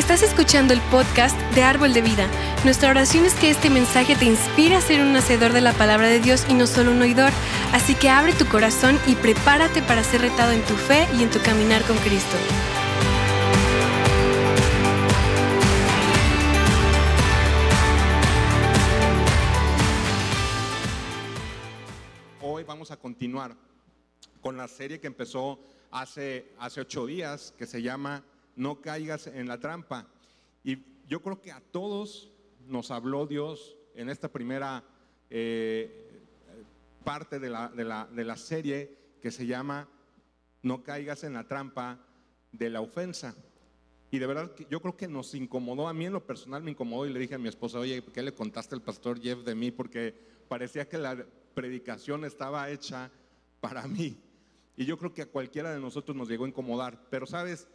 Estás escuchando el podcast de Árbol de Vida. Nuestra oración es que este mensaje te inspire a ser un hacedor de la palabra de Dios y no solo un oidor. Así que abre tu corazón y prepárate para ser retado en tu fe y en tu caminar con Cristo. Hoy vamos a continuar con la serie que empezó hace, hace ocho días, que se llama No caigas en la trampa. Y yo creo que a todos nos habló Dios en esta primera eh, parte de la, de, la, de la serie que se llama No caigas en la trampa de la ofensa. Y de verdad, yo creo que nos incomodó, a mí en lo personal me incomodó y le dije a mi esposa, oye, ¿qué le contaste al pastor Jeff de mí? Porque parecía que la predicación estaba hecha para mí. Y yo creo que a cualquiera de nosotros nos llegó a incomodar. Pero sabes,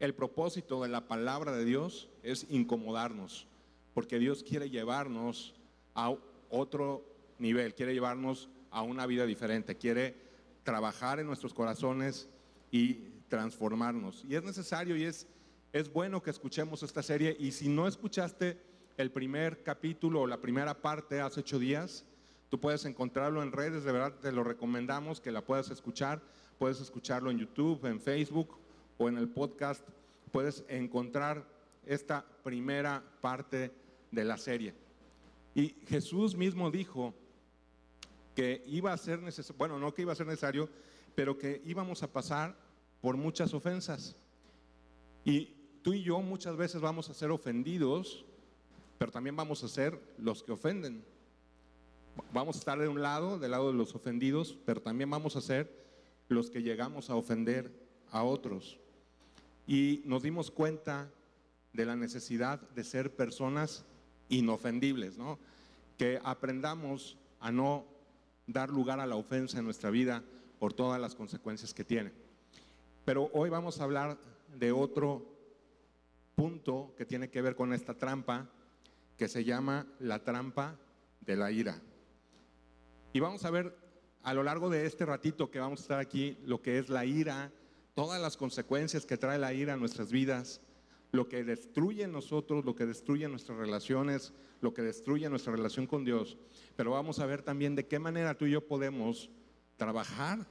el propósito de la palabra de Dios es incomodarnos. Porque Dios quiere llevarnos a otro nivel, quiere llevarnos a una vida diferente, quiere trabajar en nuestros corazones y transformarnos. Y es necesario y es, es bueno que escuchemos esta serie. Y si no escuchaste el primer capítulo o la primera parte hace ocho días, Tú puedes encontrarlo en redes, de verdad te lo recomendamos que la puedas escuchar. Puedes escucharlo en YouTube, en Facebook o en el podcast. Puedes encontrar esta primera parte de la serie. Y Jesús mismo dijo que iba a ser necesario, bueno, no que iba a ser necesario, pero que íbamos a pasar por muchas ofensas. Y tú y yo muchas veces vamos a ser ofendidos, pero también vamos a ser los que ofenden. Vamos a estar de un lado, del lado de los ofendidos, pero también vamos a ser los que llegamos a ofender a otros. Y nos dimos cuenta de la necesidad de ser personas inofendibles, ¿no? Que aprendamos a no dar lugar a la ofensa en nuestra vida por todas las consecuencias que tiene. Pero hoy vamos a hablar de otro punto que tiene que ver con esta trampa, que se llama la trampa de la ira. Y vamos a ver a lo largo de este ratito que vamos a estar aquí lo que es la ira, todas las consecuencias que trae la ira a nuestras vidas, lo que destruye en nosotros, lo que destruye nuestras relaciones, lo que destruye nuestra relación con Dios. Pero vamos a ver también de qué manera tú y yo podemos trabajar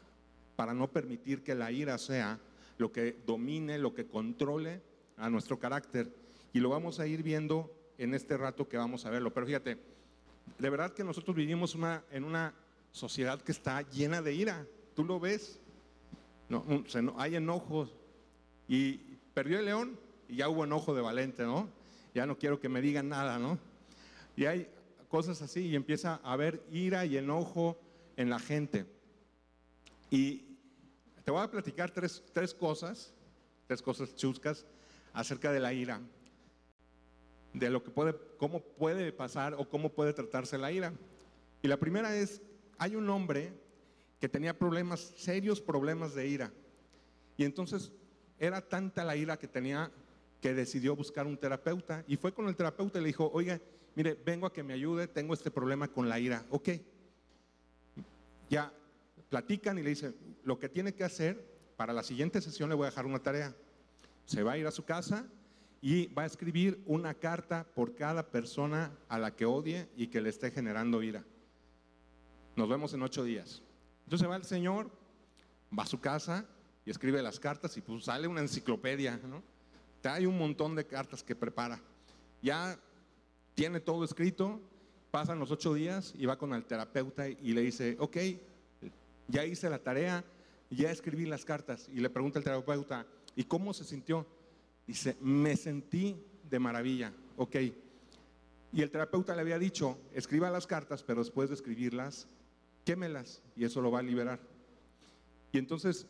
para no permitir que la ira sea lo que domine, lo que controle a nuestro carácter. Y lo vamos a ir viendo en este rato que vamos a verlo. Pero fíjate, de verdad que nosotros vivimos una, en una sociedad que está llena de ira. ¿Tú lo ves? No, hay enojos. Y perdió el león y ya hubo enojo de Valente, ¿no? Ya no quiero que me digan nada, ¿no? Y hay cosas así y empieza a haber ira y enojo en la gente. Y te voy a platicar tres, tres cosas, tres cosas chuscas acerca de la ira de lo que puede, cómo puede pasar o cómo puede tratarse la ira. Y la primera es, hay un hombre que tenía problemas, serios problemas de ira. Y entonces era tanta la ira que tenía que decidió buscar un terapeuta. Y fue con el terapeuta y le dijo, oiga, mire, vengo a que me ayude, tengo este problema con la ira. Ok. Ya platican y le dicen, lo que tiene que hacer, para la siguiente sesión le voy a dejar una tarea. Se va a ir a su casa y va a escribir una carta por cada persona a la que odie y que le esté generando ira. Nos vemos en ocho días. Entonces va el Señor, va a su casa y escribe las cartas y pues sale una enciclopedia, ¿no? Hay un montón de cartas que prepara. Ya tiene todo escrito, pasan los ocho días y va con el terapeuta y le dice, ok, ya hice la tarea, ya escribí las cartas. Y le pregunta al terapeuta, ¿y cómo se sintió? Dice, me sentí de maravilla, ok. Y el terapeuta le había dicho, escriba las cartas, pero después de escribirlas, quémelas y eso lo va a liberar. Y entonces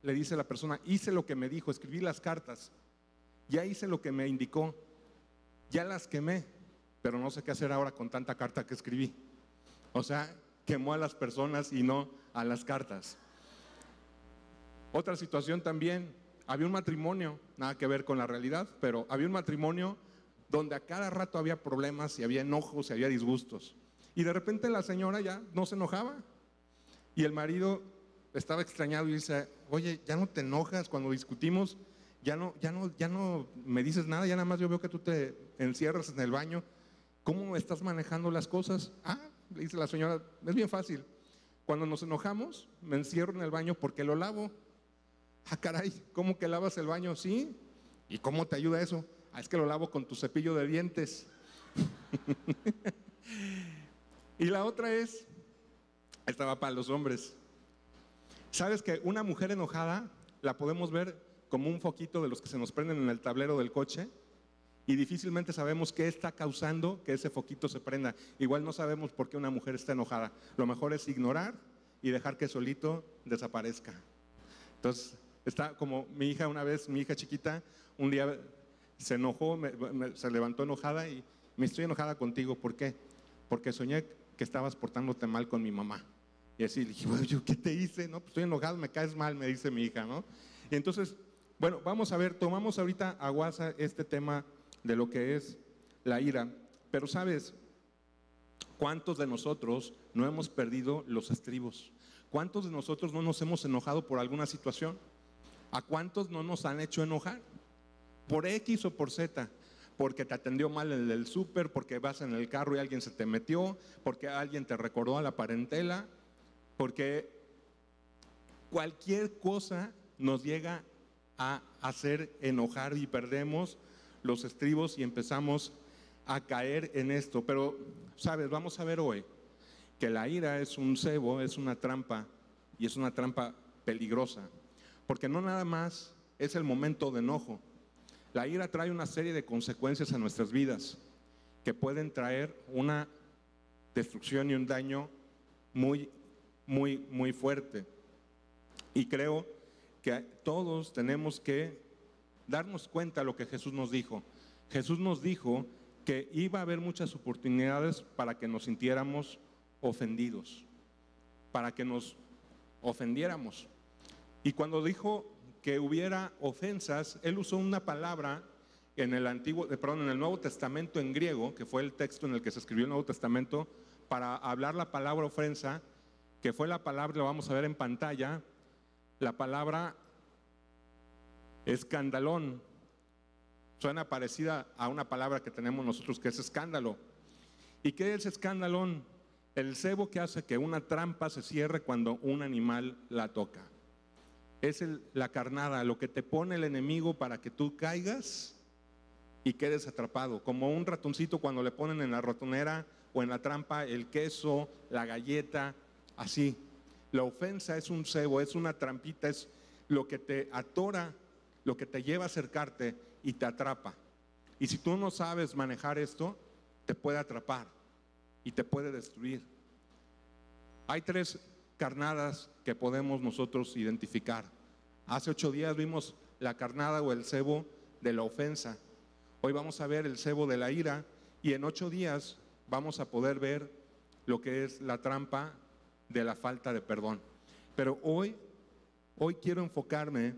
le dice la persona, hice lo que me dijo, escribí las cartas, ya hice lo que me indicó, ya las quemé, pero no sé qué hacer ahora con tanta carta que escribí. O sea, quemó a las personas y no a las cartas. Otra situación también, había un matrimonio, nada que ver con la realidad, pero había un matrimonio donde a cada rato había problemas y había enojos y había disgustos. Y de repente la señora ya no se enojaba. Y el marido estaba extrañado y dice, oye, ya no te enojas cuando discutimos, ya no, ya no, ya no me dices nada, ya nada más yo veo que tú te encierras en el baño. ¿Cómo estás manejando las cosas? Ah, le dice la señora, es bien fácil. Cuando nos enojamos, me encierro en el baño porque lo lavo. Ah, caray, ¿cómo que lavas el baño? Sí. ¿Y cómo te ayuda eso? Ah, es que lo lavo con tu cepillo de dientes. y la otra es, esta va para los hombres. ¿Sabes que una mujer enojada la podemos ver como un foquito de los que se nos prenden en el tablero del coche? y difícilmente sabemos qué está causando que ese foquito se prenda. Igual no sabemos por qué una mujer está enojada. Lo mejor es ignorar y dejar que solito desaparezca. Entonces, está como mi hija una vez, mi hija chiquita, un día se enojó, se levantó enojada y me estoy enojada contigo. ¿Por qué? Porque soñé que estabas portándote mal con mi mamá. Y así le dije, bueno, ¿yo qué te hice? No, pues estoy enojado, me caes mal, me dice mi hija, ¿no? Y entonces, bueno, vamos a ver, tomamos ahorita a guasa este tema de lo que es la ira. Pero sabes, ¿cuántos de nosotros no hemos perdido los estribos? ¿Cuántos de nosotros no nos hemos enojado por alguna situación? ¿A cuántos no nos han hecho enojar? Por X o por Z. Porque te atendió mal el del súper, porque vas en el carro y alguien se te metió, porque alguien te recordó a la parentela, porque cualquier cosa nos llega a hacer enojar y perdemos los estribos y empezamos a caer en esto. Pero, sabes, vamos a ver hoy que la ira es un cebo, es una trampa y es una trampa peligrosa. Porque no nada más es el momento de enojo. La ira trae una serie de consecuencias a nuestras vidas que pueden traer una destrucción y un daño muy, muy, muy fuerte. Y creo que todos tenemos que darnos cuenta de lo que Jesús nos dijo. Jesús nos dijo que iba a haber muchas oportunidades para que nos sintiéramos ofendidos, para que nos ofendiéramos. Y cuando dijo que hubiera ofensas, él usó una palabra en el antiguo, eh, perdón, en el Nuevo Testamento en griego, que fue el texto en el que se escribió el Nuevo Testamento, para hablar la palabra ofensa, que fue la palabra, lo vamos a ver en pantalla, la palabra Escandalón. Suena parecida a una palabra que tenemos nosotros que es escándalo. ¿Y qué es escandalón? El cebo que hace que una trampa se cierre cuando un animal la toca. Es la carnada, lo que te pone el enemigo para que tú caigas y quedes atrapado. Como un ratoncito cuando le ponen en la ratonera o en la trampa el queso, la galleta, así. La ofensa es un cebo, es una trampita, es lo que te atora lo que te lleva a acercarte y te atrapa. Y si tú no sabes manejar esto, te puede atrapar y te puede destruir. Hay tres carnadas que podemos nosotros identificar. Hace ocho días vimos la carnada o el cebo de la ofensa. Hoy vamos a ver el cebo de la ira y en ocho días vamos a poder ver lo que es la trampa de la falta de perdón. Pero hoy, hoy quiero enfocarme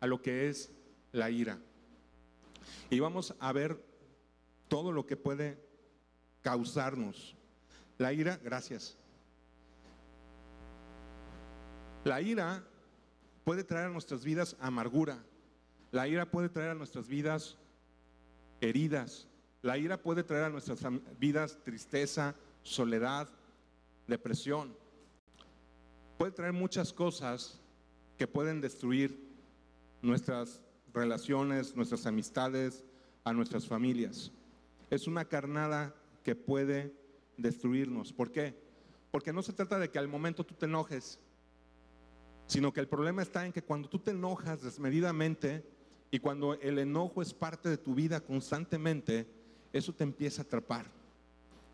a lo que es la ira. Y vamos a ver todo lo que puede causarnos. La ira, gracias. La ira puede traer a nuestras vidas amargura. La ira puede traer a nuestras vidas heridas. La ira puede traer a nuestras vidas tristeza, soledad, depresión. Puede traer muchas cosas que pueden destruir nuestras relaciones, nuestras amistades, a nuestras familias. Es una carnada que puede destruirnos. ¿Por qué? Porque no se trata de que al momento tú te enojes, sino que el problema está en que cuando tú te enojas desmedidamente y cuando el enojo es parte de tu vida constantemente, eso te empieza a atrapar,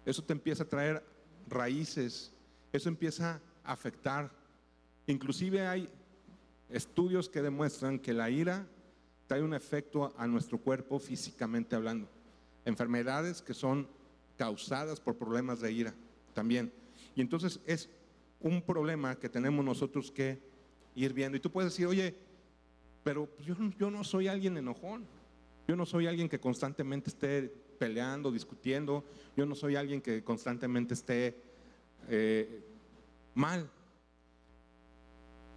eso te empieza a traer raíces, eso empieza a afectar. Inclusive hay estudios que demuestran que la ira trae un efecto a nuestro cuerpo físicamente hablando. Enfermedades que son causadas por problemas de ira también. Y entonces es un problema que tenemos nosotros que ir viendo. Y tú puedes decir, oye, pero yo, yo no soy alguien enojón. Yo no soy alguien que constantemente esté peleando, discutiendo. Yo no soy alguien que constantemente esté eh, mal.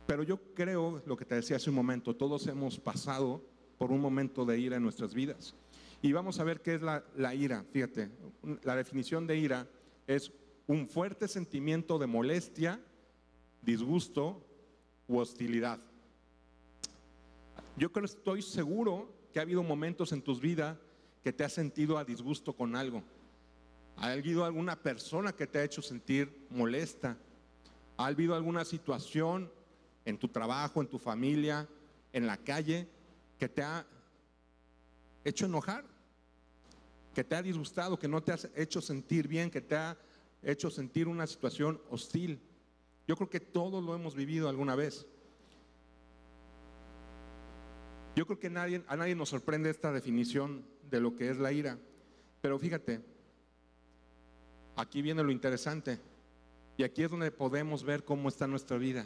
Pero yo creo, lo que te decía hace un momento, todos hemos pasado por un momento de ira en nuestras vidas. Y vamos a ver qué es la, la ira. Fíjate, la definición de ira es un fuerte sentimiento de molestia, disgusto hostilidad. Yo creo, estoy seguro que ha habido momentos en tus vidas que te has sentido a disgusto con algo. ¿Ha habido alguna persona que te ha hecho sentir molesta? ¿Ha habido alguna situación en tu trabajo, en tu familia, en la calle, que te ha hecho enojar? ¿Que te ha disgustado, que no te has hecho sentir bien, que te ha hecho sentir una situación hostil? Yo creo que todos lo hemos vivido alguna vez. Yo creo que nadie, a nadie nos sorprende esta definición de lo que es la ira. Pero fíjate, aquí viene lo interesante. Y aquí es donde podemos ver cómo está nuestra vida,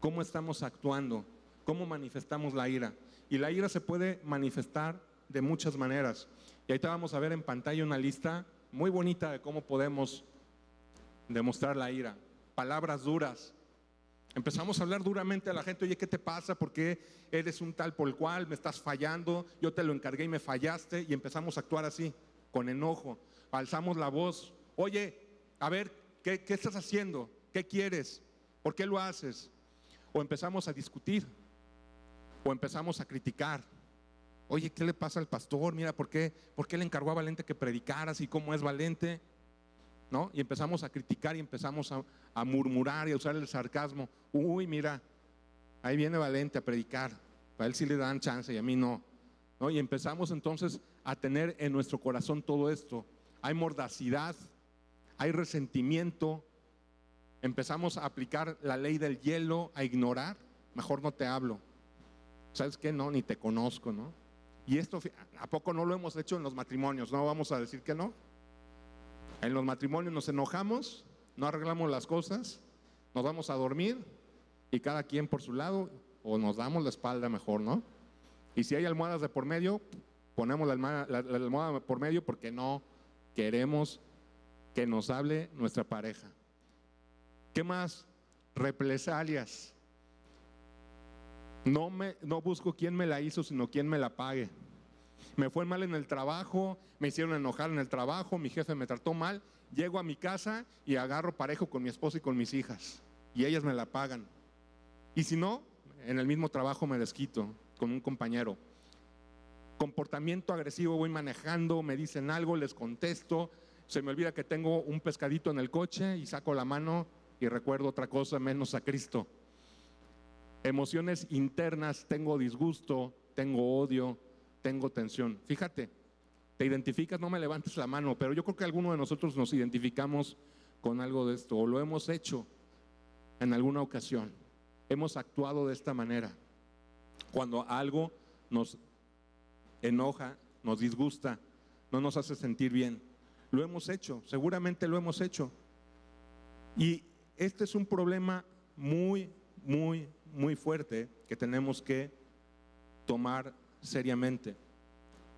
cómo estamos actuando, cómo manifestamos la ira. Y la ira se puede manifestar de muchas maneras. Y ahorita vamos a ver en pantalla una lista muy bonita de cómo podemos demostrar la ira. Palabras duras, Empezamos a hablar duramente a la gente, oye, ¿qué te pasa? ¿Por qué eres un tal por el cual me estás fallando? Yo te lo encargué y me fallaste y empezamos a actuar así, con enojo. Alzamos la voz, oye, a ver, ¿qué, estás haciendo? ¿Qué quieres? ¿Por qué lo haces? O empezamos a discutir, o empezamos a criticar. Oye, ¿qué le pasa al pastor? Mira, ¿por qué, ¿por qué le encargó a Valente que predicaras y cómo es Valente? ¿No? Y empezamos a criticar y empezamos a, a murmurar y a usar el sarcasmo. Uy, mira, ahí viene Valente a predicar. Para él sí le dan chance y a mí no. ¿No? Y empezamos entonces a tener en nuestro corazón todo esto. Hay mordacidad, hay resentimiento. Empezamos a aplicar la ley del hielo, a ignorar. Mejor no te hablo. ¿Sabes qué? No, ni te conozco, ¿no? Y esto, ¿a poco no lo hemos hecho en los matrimonios? No vamos a decir que no. En los matrimonios nos enojamos no arreglamos las cosas, nos vamos a dormir y cada quien por su lado o nos damos la espalda mejor, ¿no? Y si hay almohadas de por medio, ponemos la almohada, por medio porque no queremos que nos hable nuestra pareja. ¿Qué más? Represalias. No, me, no busco quién me la hizo, sino quién me la pague. Me fue mal en el trabajo, me hicieron enojar en el trabajo, mi jefe me trató mal llego a mi casa y agarro parejo con mi esposa y con mis hijas. Y ellas me la pagan. Y si no, en el mismo trabajo me desquito con un compañero. Comportamiento agresivo, voy manejando, me dicen algo, les contesto. Se me olvida que tengo un pescadito en el coche y saco la mano y recuerdo otra cosa menos a Cristo. Emociones internas, tengo disgusto, tengo odio, tengo tensión. Fíjate, te identificas, no me levantes la mano, pero yo creo que alguno de nosotros nos identificamos con algo de esto, o lo hemos hecho en alguna ocasión. Hemos actuado de esta manera. Cuando algo nos enoja, nos disgusta, no nos hace sentir bien. Lo hemos hecho, seguramente lo hemos hecho. Y este es un problema muy, muy, muy fuerte que tenemos que tomar seriamente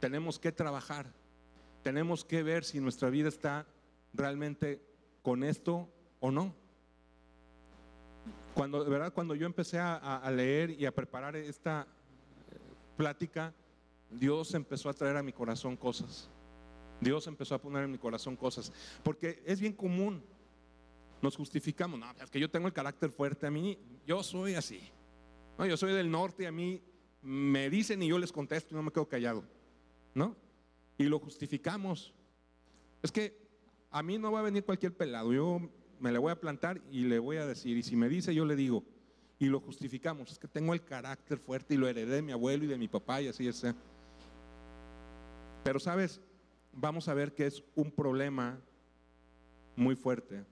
tenemos que trabajar, tenemos que ver si nuestra vida está realmente con esto o no. Cuando, de verdad, cuando yo empecé a, leer y a preparar esta plática, Dios empezó a traer a mi corazón cosas. Dios empezó a poner en mi corazón cosas. Porque es bien común. Nos justificamos. No, es que yo tengo el carácter fuerte. A mí, yo soy así. No, yo soy del norte a mí me dicen y yo les contesto y no me quedo callado. ¿no? Y lo justificamos. Es que a mí no va a venir cualquier pelado, yo me le voy a plantar y le voy a decir, y si me dice, yo le digo, y lo justificamos. Es que tengo el carácter fuerte y lo heredé de mi abuelo y de mi papá y así es. Pero sabes, vamos a ver que es un problema muy fuerte.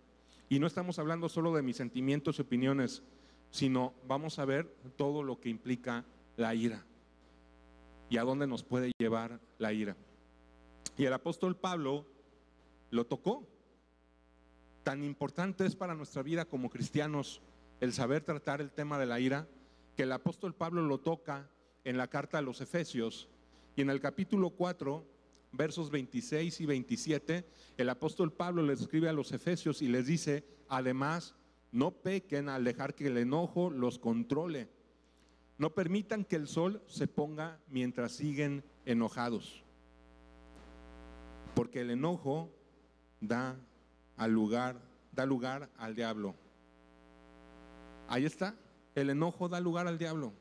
Y no estamos hablando solo de mis sentimientos y opiniones, sino vamos a ver todo lo que implica la ira y a dónde nos puede llevar la ira. Y el apóstol Pablo lo tocó. Tan importante es para nuestra vida como cristianos el saber tratar el tema de la ira, que el apóstol Pablo lo toca en la carta a los Efesios. Y en el capítulo 4, versos 26 y 27, el apóstol Pablo les escribe a los Efesios y les dice, además, no pequen al dejar que el enojo los controle No permitan que el sol se ponga mientras siguen enojados. Porque el enojo da al lugar, da lugar al diablo. Ahí está. El enojo da lugar al diablo.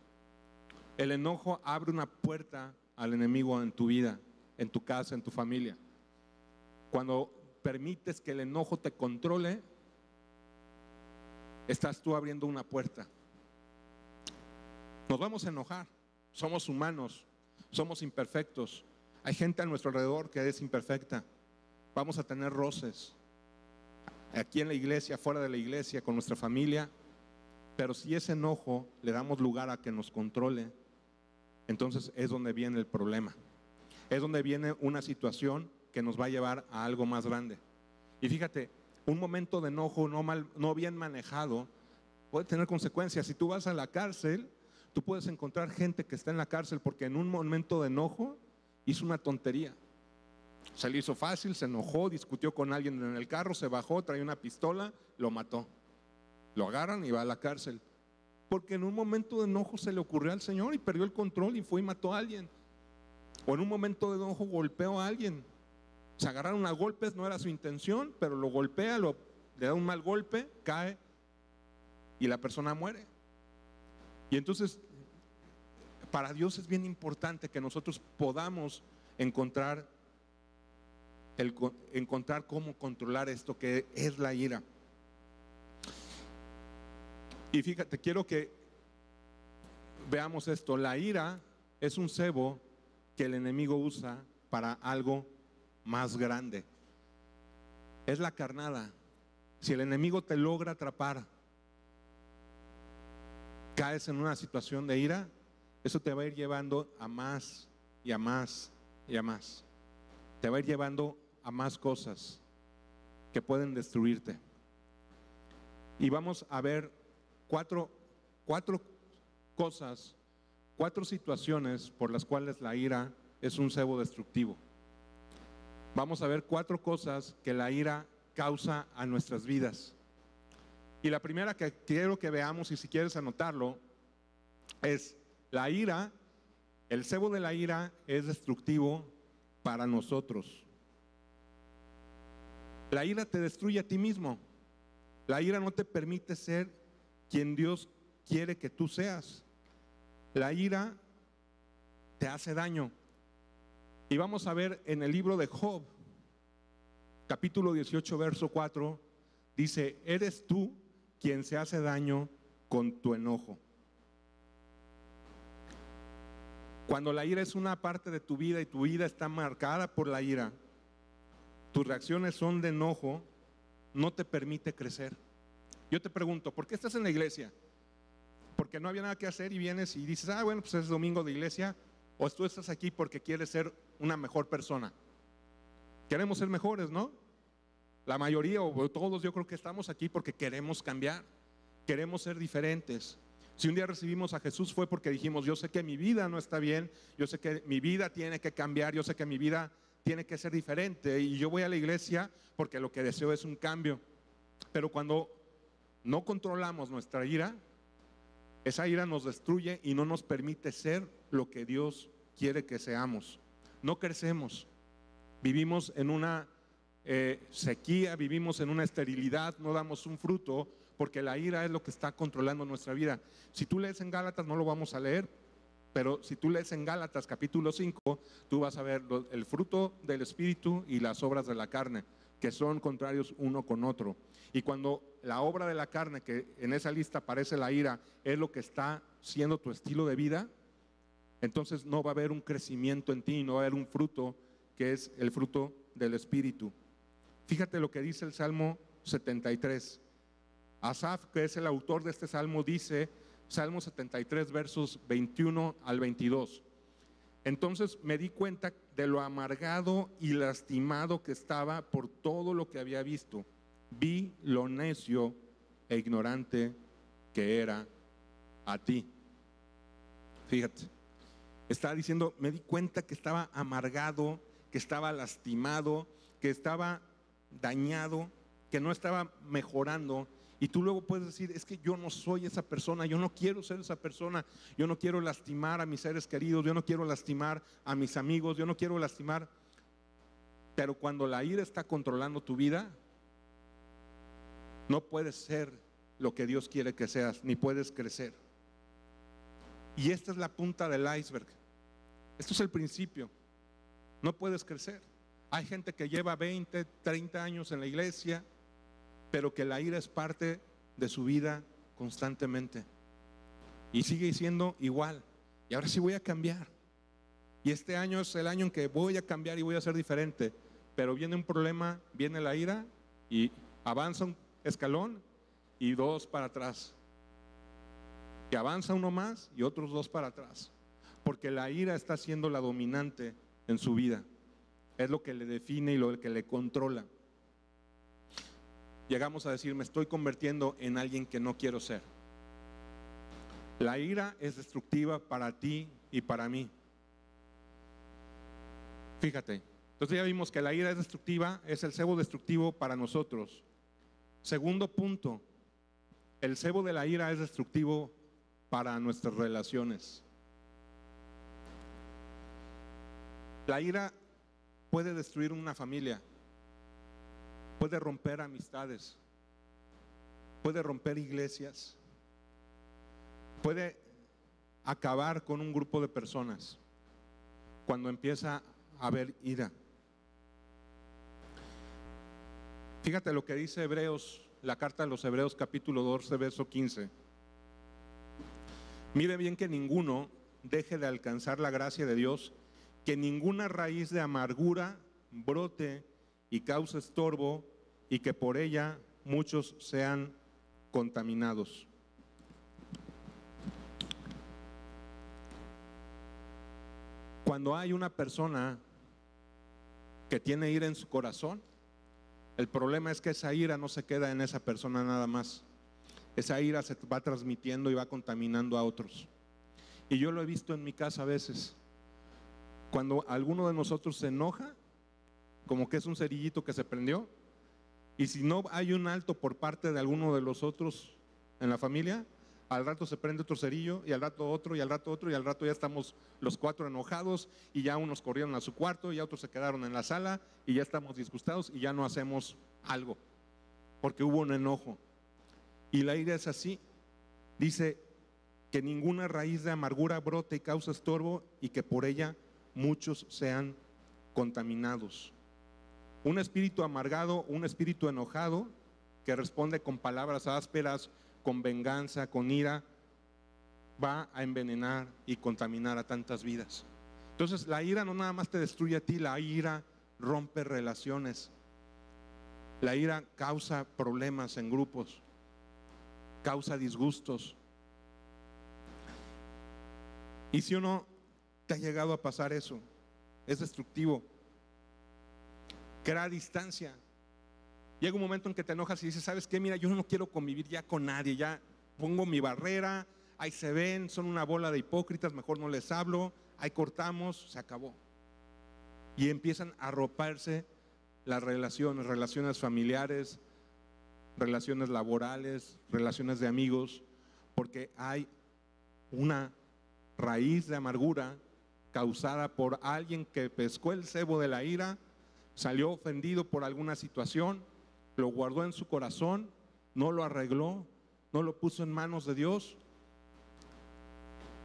El enojo abre una puerta al enemigo en tu vida, en tu casa, en tu familia. Cuando permites que el enojo te controle, estás tú abriendo una puerta. Nos vamos a enojar. Somos humanos, somos imperfectos. Hay gente a nuestro alrededor que es imperfecta. Vamos a tener roces. Aquí en la iglesia, fuera de la iglesia, con nuestra familia. Pero si ese enojo le damos lugar a que nos controle, entonces es donde viene el problema. Es donde viene una situación que nos va a llevar a algo más grande. Y fíjate, un momento de enojo no, mal, no bien manejado puede tener consecuencias. Si tú vas a la cárcel, tú puedes encontrar gente que está en la cárcel porque en un momento de enojo hizo una tontería. Se le hizo fácil, se enojó, discutió con alguien en el carro, se bajó, traía una pistola, lo mató. Lo agarran y va a la cárcel. Porque en un momento de enojo se le ocurrió al Señor y perdió el control y fue y mató a alguien. O en un momento de enojo golpeó a alguien. Se agarraron a golpes, no era su intención, pero lo golpea, lo, le da un mal golpe, cae y la persona muere. Y entonces, para Dios es bien importante que nosotros podamos encontrar, el, encontrar cómo controlar esto que es la ira. Y fíjate, quiero que veamos esto. La ira es un cebo que el enemigo usa para algo más grande. Es la carnada. Si el enemigo te logra atrapar, caes en una situación de ira, eso te va a ir llevando a más y a más y a más. Te va a ir llevando a más cosas que pueden destruirte. Y vamos a ver cuatro, cuatro cosas, cuatro situaciones por las cuales la ira es un cebo destructivo vamos a ver cuatro cosas que la ira causa a nuestras vidas. Y la primera que quiero que veamos, y si quieres anotarlo, es la ira, el cebo de la ira es destructivo para nosotros. La ira te destruye a ti mismo. La ira no te permite ser quien Dios quiere que tú seas. La ira te hace daño. Y vamos a ver en el libro de Job, capítulo 18, verso 4, dice, eres tú quien se hace daño con tu enojo. Cuando la ira es una parte de tu vida y tu vida está marcada por la ira, tus reacciones son de enojo, no te permite crecer. Yo te pregunto, ¿por qué estás en la iglesia? Porque no había nada que hacer y vienes y dices, ah, bueno, pues es domingo de iglesia, o tú estás aquí porque quieres ser una mejor persona. Queremos ser mejores, ¿no? La mayoría o todos yo creo que estamos aquí porque queremos cambiar, queremos ser diferentes. Si un día recibimos a Jesús fue porque dijimos, yo sé que mi vida no está bien, yo sé que mi vida tiene que cambiar, yo sé que mi vida tiene que ser diferente y yo voy a la iglesia porque lo que deseo es un cambio. Pero cuando no controlamos nuestra ira, esa ira nos destruye y no nos permite ser lo que Dios quiere que seamos. No crecemos. Vivimos en una eh, sequía, vivimos en una esterilidad, no damos un fruto porque la ira es lo que está controlando nuestra vida. Si tú lees en Gálatas, no lo vamos a leer, pero si tú lees en Gálatas capítulo 5, tú vas a ver el fruto del Espíritu y las obras de la carne, que son contrarios uno con otro. Y cuando la obra de la carne, que en esa lista aparece la ira, es lo que está siendo tu estilo de vida, entonces no va a haber un crecimiento en ti, no va a haber un fruto que es el fruto del Espíritu. Fíjate lo que dice el Salmo 73. Asaf, que es el autor de este salmo, dice, Salmo 73, versos 21 al 22. Entonces me di cuenta de lo amargado y lastimado que estaba por todo lo que había visto. Vi lo necio e ignorante que era a ti. Fíjate, estaba diciendo, me di cuenta que estaba amargado, que estaba lastimado, que estaba dañado, que no estaba mejorando. Y tú luego puedes decir, es que yo no soy esa persona, yo no quiero ser esa persona, yo no quiero lastimar a mis seres queridos, yo no quiero lastimar a mis amigos, yo no quiero lastimar. Pero cuando la ira está controlando tu vida, no puedes ser lo que Dios quiere que seas, ni puedes crecer. Y esta es la punta del iceberg. Esto es el principio. No puedes crecer. Hay gente que lleva 20, 30 años en la iglesia, pero que la ira es parte de su vida constantemente. Y sigue siendo igual. Y ahora sí voy a cambiar. Y este año es el año en que voy a cambiar y voy a ser diferente. Pero viene un problema, viene la ira y avanza un escalón y dos para atrás. Y avanza uno más y otros dos para atrás. Porque la ira está siendo la dominante en su vida. Es lo que le define y lo que le controla llegamos a decir, me estoy convirtiendo en alguien que no quiero ser. La ira es destructiva para ti y para mí. Fíjate, entonces ya vimos que la ira es destructiva, es el cebo destructivo para nosotros. Segundo punto, el cebo de la ira es destructivo para nuestras relaciones. La ira puede destruir una familia, puede romper amistades, puede romper iglesias, puede acabar con un grupo de personas cuando empieza a haber ira. Fíjate lo que dice Hebreos, la carta de los Hebreos capítulo 12, verso 15. Mire bien que ninguno deje de alcanzar la gracia de Dios, que ninguna raíz de amargura brote y cause estorbo y que por ella muchos sean contaminados. Cuando hay una persona que tiene ira en su corazón, el problema es que esa ira no se queda en esa persona nada más. Esa ira se va transmitiendo y va contaminando a otros. Y yo lo he visto en mi casa a veces. Cuando alguno de nosotros se enoja, como que es un cerillito que se prendió, y si no hay un alto por parte de alguno de los otros en la familia, al rato se prende otro cerillo y al rato otro y al rato otro y al rato ya estamos los cuatro enojados y ya unos corrieron a su cuarto y otros se quedaron en la sala y ya estamos disgustados y ya no hacemos algo porque hubo un enojo. Y la idea es así. Dice que ninguna raíz de amargura brote y causa estorbo y que por ella muchos sean contaminados. Un espíritu amargado, un espíritu enojado que responde con palabras ásperas, con venganza, con ira, va a envenenar y contaminar a tantas vidas. Entonces la ira no nada más te destruye a ti, la ira rompe relaciones. La ira causa problemas en grupos, causa disgustos. Y si uno te ha llegado a pasar eso, es destructivo crea distancia. Llega un momento en que te enojas y dices, ¿sabes qué? Mira, yo no quiero convivir ya con nadie, ya pongo mi barrera, ahí se ven, son una bola de hipócritas, mejor no les hablo, ahí cortamos, se acabó. Y empiezan a roparse las relaciones, relaciones familiares, relaciones laborales, relaciones de amigos, porque hay una raíz de amargura causada por alguien que pescó el cebo de la ira salió ofendido por alguna situación, lo guardó en su corazón, no lo arregló, no lo puso en manos de Dios,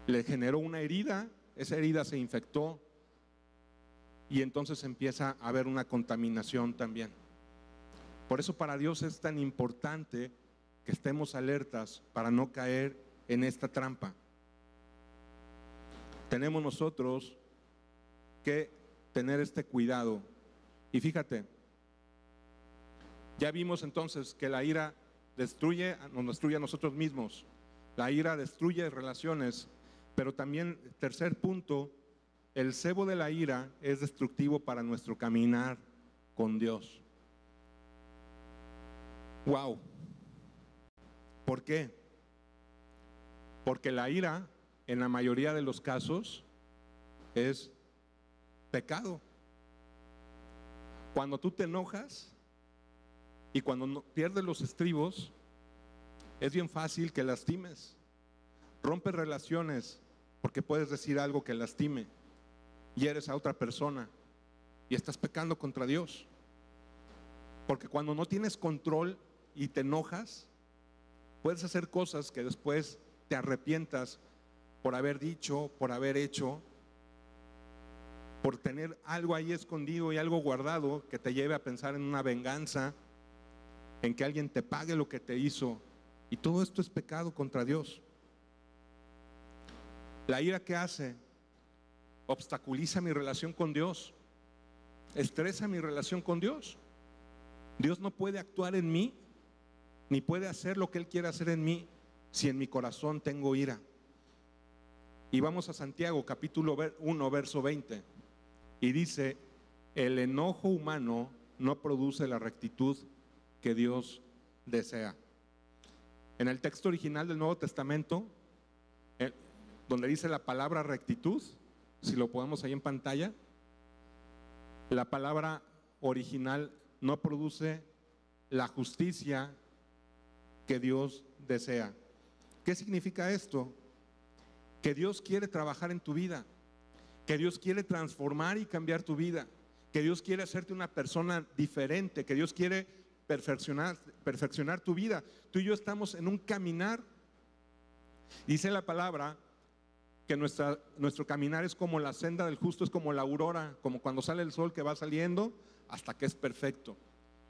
le generó una herida, esa herida se infectó y entonces empieza a haber una contaminación también. Por eso para Dios es tan importante que estemos alertas para no caer en esta trampa. Tenemos nosotros que tener este cuidado y fíjate, ya vimos entonces que la ira destruye, nos destruye a nosotros mismos. La ira destruye relaciones, pero también, tercer punto, el cebo de la ira es destructivo para nuestro caminar con Dios. Wow. ¿Por qué? Porque la ira, en la mayoría de los casos, es pecado. Cuando tú te enojas y cuando pierdes los estribos, Es bien fácil que lastimes. Rompe relaciones porque puedes decir algo que lastime y eres a otra persona y estás pecando contra Dios. Porque cuando no tienes control y te enojas, puedes hacer cosas que después te arrepientas por haber dicho, por haber hecho, por tener algo ahí escondido y algo guardado que te lleve a pensar en una venganza, en que alguien te pague lo que te hizo. Y todo esto es pecado contra Dios. La ira que hace obstaculiza mi relación con Dios, estresa mi relación con Dios. Dios no puede actuar en mí, ni puede hacer lo que Él quiere hacer en mí si en mi corazón tengo ira. Y vamos a Santiago capítulo 1, verso 20. Y dice, el enojo humano no produce la rectitud que Dios desea. En el texto original del Nuevo Testamento, donde dice la palabra rectitud, si lo podemos ahí en pantalla, la palabra original no produce la justicia que Dios desea. ¿Qué significa esto? Que Dios quiere trabajar en tu vida, que Dios quiere transformar y cambiar tu vida, que Dios quiere hacerte una persona diferente, que Dios quiere perfeccionar, perfeccionar tu vida. Tú y yo estamos en un caminar. Dice la palabra que nuestra, nuestro caminar es como la senda del justo, es como la aurora, como cuando sale el sol que va saliendo hasta que es perfecto.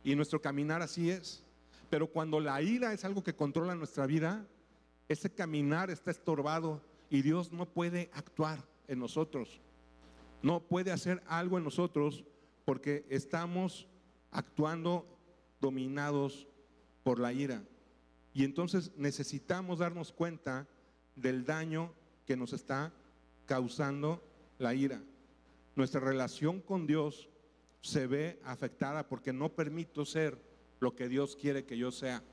Y nuestro caminar así es. Pero cuando la ira es algo que controla nuestra vida, ese caminar está estorbado y Dios no puede actuar en nosotros. No puede hacer algo en nosotros porque estamos actuando dominados por la ira. Y entonces necesitamos darnos cuenta del daño que nos está causando la ira. Nuestra relación con Dios se ve afectada porque no permito ser lo que Dios quiere que yo sea.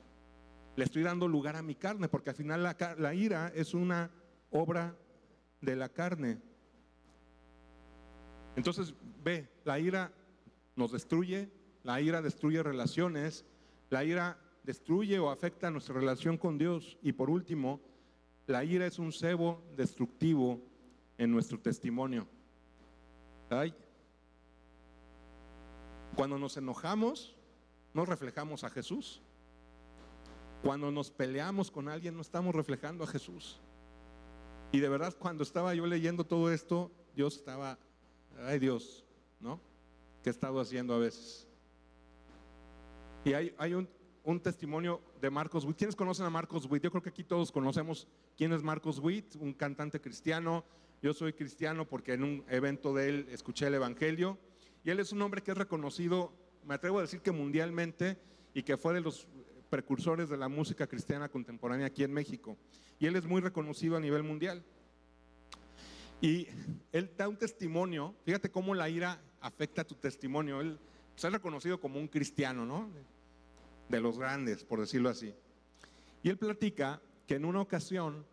Le estoy dando lugar a mi carne porque al final la, ira es una obra de la carne. Entonces, ve, la ira nos destruye, la ira destruye relaciones, la ira destruye o afecta nuestra relación con Dios y por último, la ira es un cebo destructivo en nuestro testimonio. Cuando nos enojamos, no reflejamos a Jesús. Cuando nos peleamos con alguien, no estamos reflejando a Jesús. Y de verdad, cuando estaba yo leyendo todo esto, Dios estaba, ay Dios, ¿no? ¿Qué he estado haciendo a veces? Y hay, hay un, un testimonio de Marcos Witt. ¿Quiénes conocen a Marcos Witt? Yo creo que aquí todos conocemos quién es Marcos Witt, un cantante cristiano. Yo soy cristiano porque en un evento de él escuché el Evangelio. Y él es un hombre que es reconocido, me atrevo a decir que mundialmente, y que fue de los precursores de la música cristiana contemporánea aquí en México. Y él es muy reconocido a nivel mundial. Y él da un testimonio, fíjate cómo la ira afecta tu testimonio. Él se ha reconocido como un cristiano, ¿no? de los grandes, por decirlo así. Y él platica que en una ocasión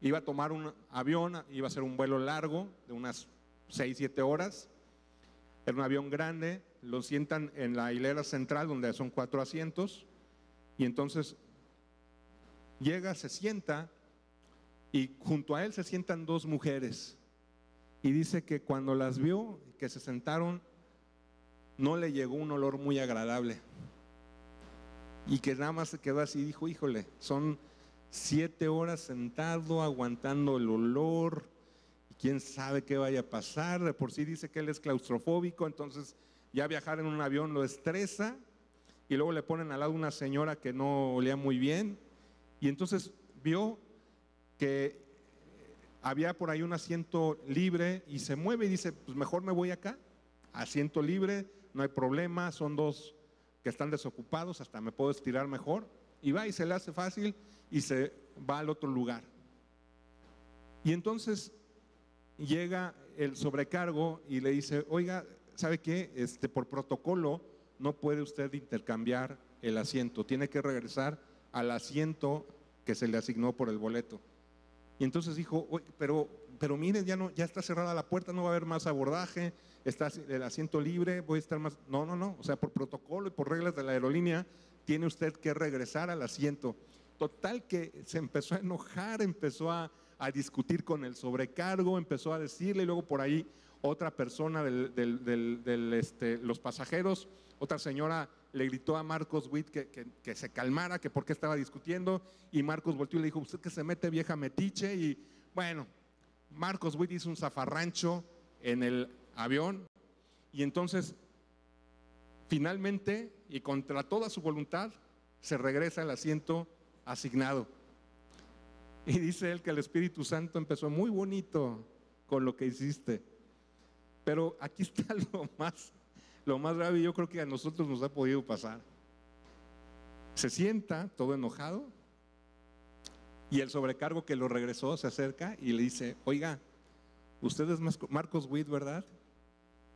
iba a tomar un avión, iba a ser un vuelo largo de unas 6, 7 horas. Era un avión grande, lo sientan en la hilera central donde son cuatro asientos y entonces llega, se sienta y junto a él se sientan dos mujeres. Y dice que cuando las vio, que se sentaron, no le llegó un olor muy agradable y que nada más se quedó así, dijo, híjole, son siete horas sentado aguantando el olor y quién sabe qué vaya a pasar. De por sí dice que él es claustrofóbico, entonces ya viajar en un avión lo estresa y luego le ponen al lado una señora que no olía muy bien y entonces vio que había por ahí un asiento libre y se mueve y dice, pues mejor me voy acá, asiento libre, no hay problema, son dos que están desocupados, hasta me puedo estirar mejor. Y va y se le hace fácil y se va al otro lugar. Y entonces llega el sobrecargo y le dice, oiga, ¿sabe qué? Este, por protocolo no puede usted intercambiar el asiento, tiene que regresar al asiento que se le asignó por el boleto. Y entonces dijo, pero, pero miren, ya, no, ya está cerrada la puerta, no va a haber más abordaje, está el asiento libre, voy a estar más... No, no, no, o sea, por protocolo y por reglas de la aerolínea, tiene usted que regresar al asiento. total que se empezó a enojar, empezó a, discutir con el sobrecargo, empezó a decirle, y luego por ahí otra persona de este, los pasajeros, otra señora le gritó a Marcos Witt que, se calmara, que por qué estaba discutiendo, y Marcos volvió y le dijo, usted que se mete vieja metiche, y bueno, Marcos Witt hizo un zafarrancho en el avión, y entonces finalmente, y contra toda su voluntad, se regresa al asiento asignado. Y dice él que el Espíritu Santo empezó muy bonito con lo que hiciste. Pero aquí está lo más, lo más grave, yo creo que a nosotros nos ha podido pasar. Se sienta todo enojado y el sobrecargo que lo regresó se acerca y le dice, oiga, usted es Marcos Witt, ¿verdad?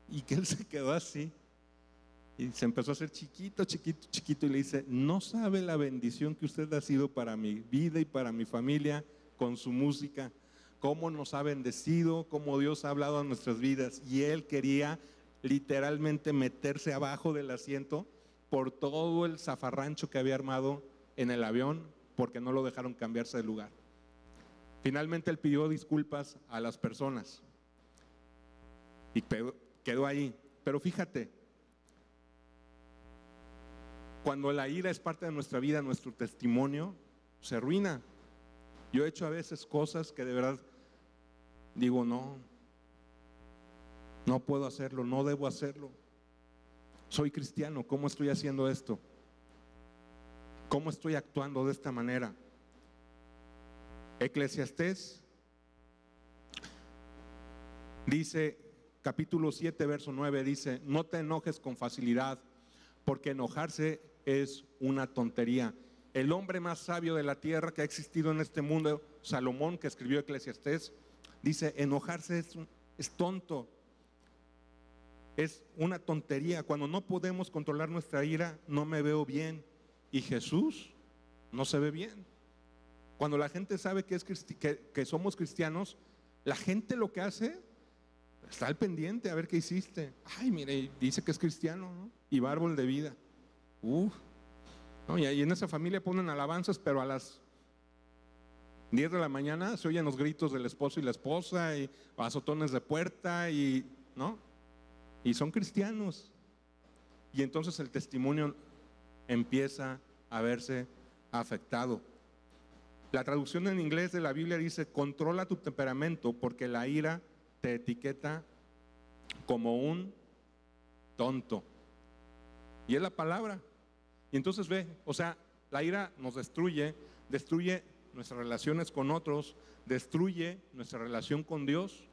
Y que él se quedó así. Y se empezó a hacer chiquito, chiquito, chiquito y le dice, no sabe la bendición que usted ha sido para mi vida y para mi familia con su música, cómo nos ha bendecido, cómo Dios ha hablado a nuestras vidas. Y él quería literalmente meterse abajo del asiento por todo el zafarrancho que había armado en el avión porque no lo dejaron cambiarse de lugar. Finalmente él pidió disculpas a las personas y quedó ahí. Pero fíjate, cuando la ira es parte de nuestra vida, nuestro testimonio se arruina. Yo he hecho a veces cosas que de verdad digo, no, no puedo hacerlo, no debo hacerlo. Soy cristiano, ¿cómo estoy haciendo esto? ¿Cómo estoy actuando de esta manera? Eclesiastés dice, capítulo 7, verso 9, dice, no te enojes con facilidad, porque enojarse es una tontería. El hombre más sabio de la tierra que ha existido en este mundo, Salomón, que escribió Eclesiastés, dice, enojarse es, es tonto, es una tontería. Cuando no podemos controlar nuestra ira, no me veo bien. Y Jesús no se ve bien. Cuando la gente sabe que, es, que, somos cristianos, la gente lo que hace, está al pendiente a ver qué hiciste. Ay, mire, dice que es cristiano, ¿no? Y bárbol de vida. Y ahí en esa familia ponen alabanzas, pero a las 10 de la mañana se oyen los gritos del esposo y la esposa y azotones de puerta y, ¿no? Y son cristianos. Y entonces el testimonio empieza a verse afectado. La traducción en inglés de la Biblia dice, controla tu temperamento porque la ira te etiqueta como un tonto. Y es la palabra. Y entonces ve, o sea, la ira nos destruye, destruye nuestras relaciones con otros, destruye nuestra relación con Dios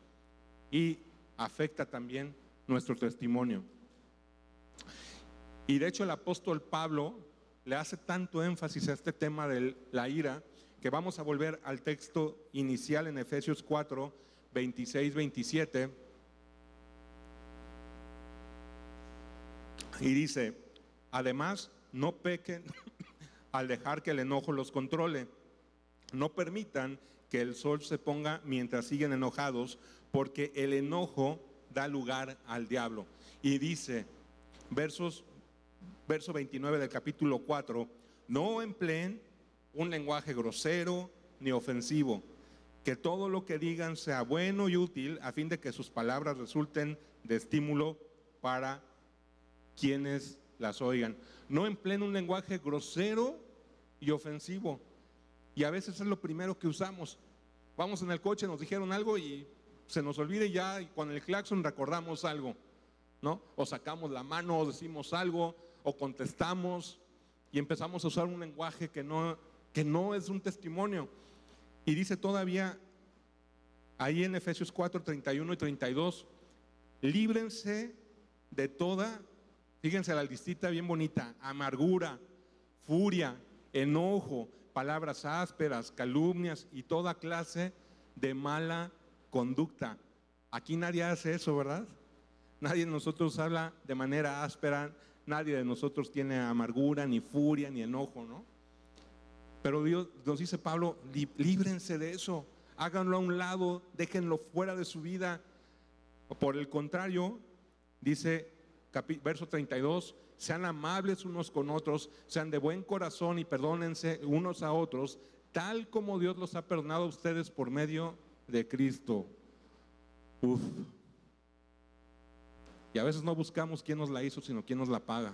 y afecta también nuestro testimonio. Y de hecho el apóstol Pablo le hace tanto énfasis a este tema de la ira que vamos a volver al texto inicial en Efesios 4, 26, 27. Y dice, además, no pequen al dejar que el enojo los controle. No permitan que el sol se ponga mientras siguen enojados, porque el enojo da lugar al diablo. Y dice, versos, verso 29 del capítulo 4, no empleen un lenguaje grosero ni ofensivo, que todo lo que digan sea bueno y útil a fin de que sus palabras resulten de estímulo para quienes las oigan. No empleen un lenguaje grosero y ofensivo. Y a veces es lo primero que usamos. Vamos en el coche, nos dijeron algo y se nos olvida y ya con el claxon recordamos algo, ¿no? O sacamos la mano o decimos algo o contestamos y empezamos a usar un lenguaje que no, que no es un testimonio. Y dice todavía ahí en Efesios 4, 31 y 32, líbrense de toda Fíjense la listita bien bonita, amargura, furia, enojo, palabras ásperas, calumnias y toda clase de mala conducta. Aquí nadie hace eso, ¿verdad? Nadie de nosotros habla de manera áspera, nadie de nosotros tiene amargura, ni furia, ni enojo, ¿no? Pero Dios nos dice Pablo, líbrense de eso, háganlo a un lado, déjenlo fuera de su vida. Por el contrario, dice verso 32, sean amables unos con otros, sean de buen corazón y perdónense unos a otros, tal como Dios los ha perdonado a ustedes por medio de Cristo. Uf. Y a veces no buscamos quién nos la hizo, sino quién nos la paga.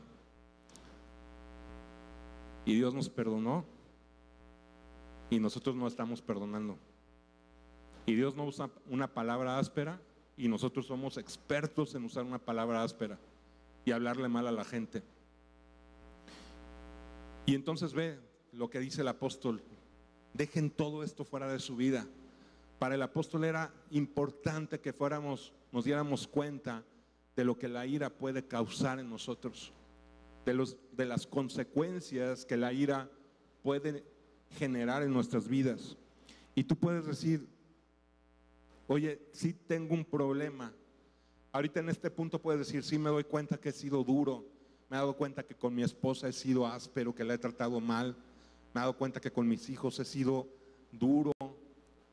Y Dios nos perdonó y nosotros no estamos perdonando. Y Dios no usa una palabra áspera y nosotros somos expertos en usar una palabra áspera y hablarle mal a la gente. Y entonces ve lo que dice el apóstol, dejen todo esto fuera de su vida. Para el apóstol era importante que fuéramos, nos diéramos cuenta de lo que la ira puede causar en nosotros, de, los, de las consecuencias que la ira puede generar en nuestras vidas. Y tú puedes decir, oye, sí tengo un problema. Ahorita en este punto puedes decir, sí me doy cuenta que he sido duro, me he dado cuenta que con mi esposa he sido áspero, que la he tratado mal, me he dado cuenta que con mis hijos he sido duro,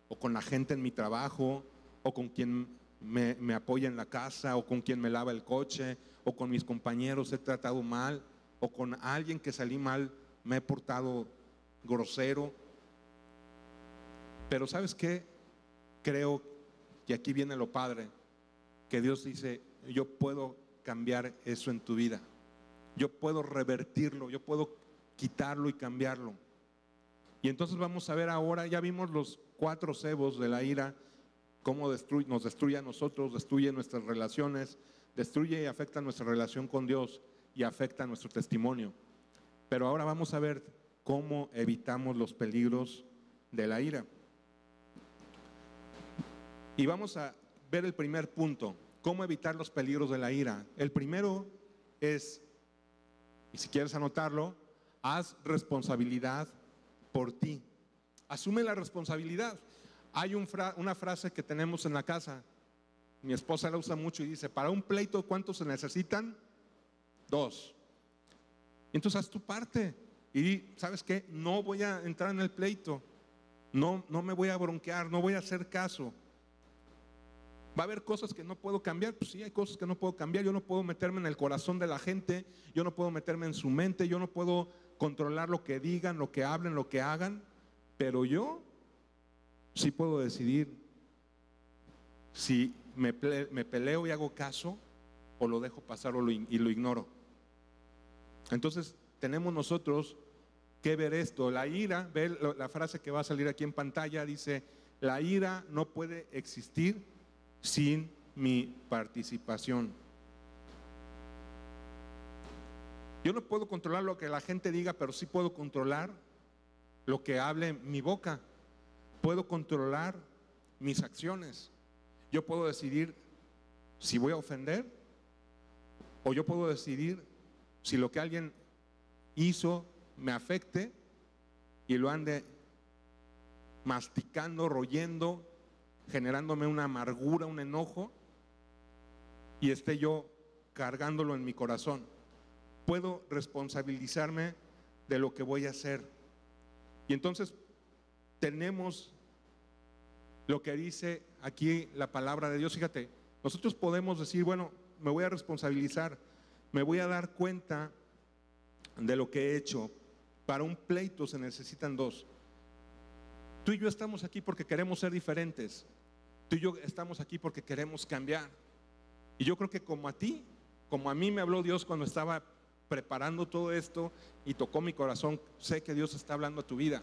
o con la gente en mi trabajo, o con quien me, apoya en la casa, o con quien me lava el coche, o con mis compañeros he tratado mal, o con alguien que salí mal, me he portado grosero. Pero ¿sabes qué? Creo que aquí viene lo padre, que Dios dice, yo puedo cambiar eso en tu vida. Yo puedo revertirlo, yo puedo quitarlo y cambiarlo. Y entonces vamos a ver ahora, ya vimos los cuatro cebos de la ira, cómo nos destruye a nosotros, destruye nuestras relaciones, destruye y afecta nuestra relación con Dios y afecta nuestro testimonio. Pero ahora vamos a ver cómo evitamos los peligros de la ira. Y vamos a ver el primer punto, cómo evitar los peligros de la ira. El primero es, y si quieres anotarlo, haz responsabilidad por ti. Asume la responsabilidad. Hay una frase que tenemos en la casa, mi esposa la usa mucho y dice, para un pleito, ¿cuántos se necesitan? Dos. Entonces haz tu parte. Y sabes qué, no voy a entrar en el pleito, no, no me voy a bronquear, no voy a hacer caso. Va a haber cosas que no puedo cambiar, pues sí, hay cosas que no puedo cambiar. Yo no puedo meterme en el corazón de la gente, yo no puedo meterme en su mente, yo no puedo controlar lo que digan, lo que hablen, lo que hagan, pero yo sí puedo decidir si me, peleo y hago caso o lo dejo pasar o y lo ignoro. Entonces tenemos nosotros que ver esto. La ira, ve la frase que va a salir aquí en pantalla, dice, la ira no puede existir sin mi participación. Yo no puedo controlar lo que la gente diga, pero sí puedo controlar lo que hable mi boca. Puedo controlar mis acciones. Yo puedo decidir si voy a ofender o yo puedo decidir si lo que alguien hizo me afecte y lo ande masticando, royendo, generándome una amargura, un enojo, y esté yo cargándolo en mi corazón. Puedo responsabilizarme de lo que voy a hacer. Y entonces tenemos lo que dice aquí la palabra de Dios. Fíjate, nosotros podemos decir, bueno, me voy a responsabilizar, me voy a dar cuenta de lo que he hecho, para un pleito se necesitan dos. Tú y yo estamos aquí porque queremos ser diferentes. Tú y yo estamos aquí porque queremos cambiar. Y yo creo que como a ti, como a mí me habló Dios cuando estaba preparando todo esto y tocó mi corazón, sé que Dios está hablando a tu vida.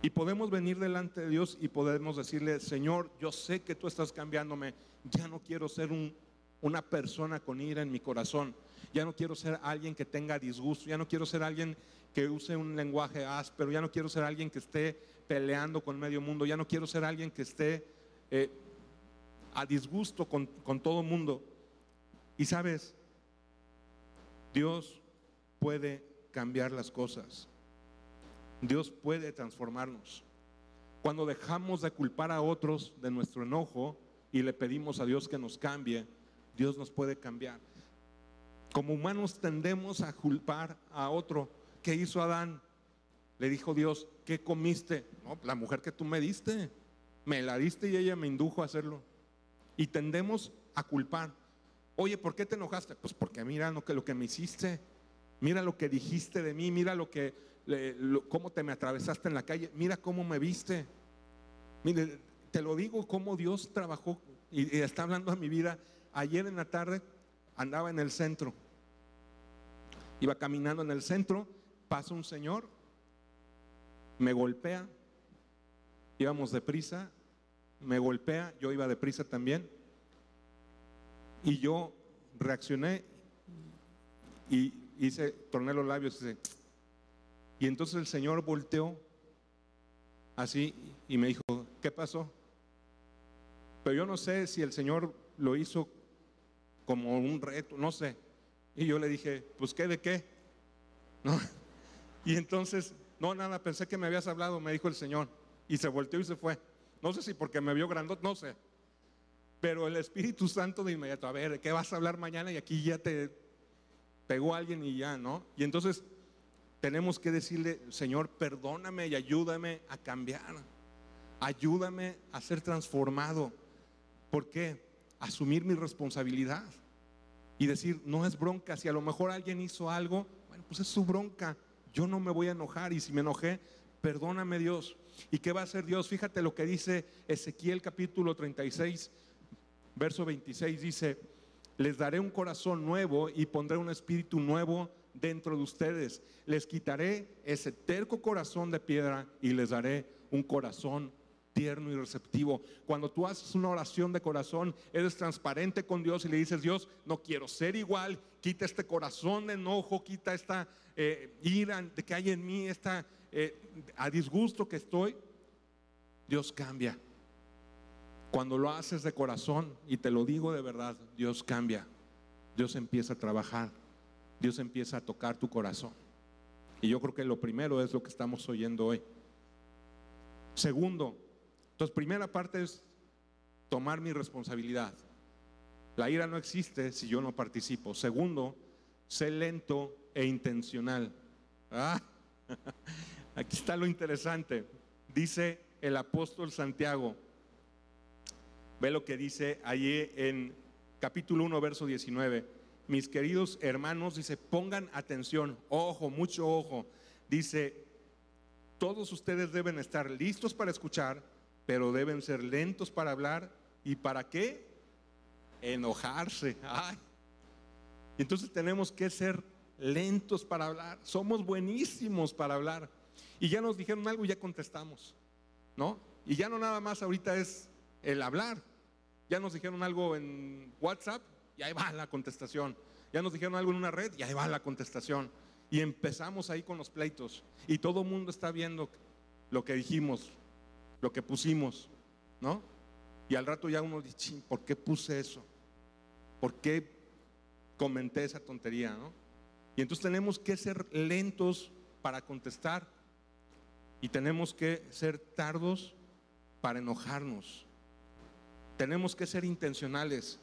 Y podemos venir delante de Dios y podemos decirle, Señor, yo sé que tú estás cambiándome, ya no quiero ser un, una persona con ira en mi corazón, ya no quiero ser alguien que tenga disgusto, ya no quiero ser alguien que use un lenguaje áspero, ya no quiero ser alguien que esté peleando con medio mundo, ya no quiero ser alguien que esté eh, a disgusto con, con todo mundo. Y sabes, Dios puede cambiar las cosas. Dios puede transformarnos. Cuando dejamos de culpar a otros de nuestro enojo y le pedimos a Dios que nos cambie, Dios nos puede cambiar. Como humanos tendemos a culpar a otro. ¿Qué hizo Adán? Le dijo Dios, ¿qué comiste? No, la mujer que tú me diste. Me la diste y ella me indujo a hacerlo. Y tendemos a culpar. Oye, ¿por qué te enojaste? Pues porque mira lo que, lo que me hiciste, mira lo que dijiste de mí, mira lo que, cómo te me atravesaste en la calle, mira cómo me viste. Mire, te lo digo, cómo Dios trabajó y, y está hablando a mi vida. Ayer en la tarde andaba en el centro, iba caminando en el centro, pasa un señor, me golpea, íbamos deprisa, me golpea, yo iba deprisa también, y yo reaccioné y hice, torné los labios y y entonces el Señor volteó así y me dijo, ¿qué pasó? Pero yo no sé si el Señor lo hizo como un reto, no sé. Y yo le dije, pues ¿qué de qué? Y entonces, no, nada, pensé que me habías hablado, me dijo el Señor. Y se volteó y se fue. No sé si porque me vio grandote, no sé. Pero el Espíritu Santo de inmediato, a ver, ¿de qué vas a hablar mañana? Y aquí ya te pegó alguien y ya, ¿no? Y entonces tenemos que decirle, Señor, perdóname y ayúdame a cambiar. Ayúdame a ser transformado. ¿Por qué? Asumir mi responsabilidad y decir, no es bronca, si a lo mejor alguien hizo algo, bueno, pues es su bronca, yo no me voy a enojar y si me enojé, perdóname Dios. ¿Y qué va a hacer Dios? Fíjate lo que dice Ezequiel capítulo 36, verso 26, dice, les daré un corazón nuevo y pondré un espíritu nuevo dentro de ustedes. Les quitaré ese terco corazón de piedra y les daré un corazón tierno y receptivo. Cuando tú haces una oración de corazón, eres transparente con Dios y le dices, Dios, no quiero ser igual, quita este corazón de enojo, quita esta eh, ira que hay en mí, esta eh, a disgusto que estoy. Dios cambia. Cuando lo haces de corazón, y te lo digo de verdad, Dios cambia. Dios empieza a trabajar. Dios empieza a tocar tu corazón. Y yo creo que lo primero es lo que estamos oyendo hoy. Segundo, entonces, primera parte es tomar mi responsabilidad. La ira no existe si yo no participo. Segundo, sé lento e intencional. Ah, aquí está lo interesante. Dice el apóstol Santiago. Ve lo que dice allí en capítulo 1, verso 19. Mis queridos hermanos, dice, pongan atención, ojo, mucho ojo. Dice, todos ustedes deben estar listos para escuchar, pero deben ser lentos para hablar. ¿Y para qué? Enojarse. Ay. Entonces tenemos que ser lentos para hablar. Somos buenísimos para hablar. Y ya nos dijeron algo y ya contestamos. ¿No? Y ya no nada más ahorita es el hablar. Ya nos dijeron algo en WhatsApp y ahí va la contestación. Ya nos dijeron algo en una red y ahí va la contestación. Y empezamos ahí con los pleitos. Y todo el mundo está viendo lo que dijimos, lo que pusimos, ¿no? Y al rato ya uno dice, ¿por qué puse eso? ¿Por qué comenté esa tontería, no? Y entonces tenemos que ser lentos para contestar y tenemos que ser tardos para enojarnos. Tenemos que ser intencionales.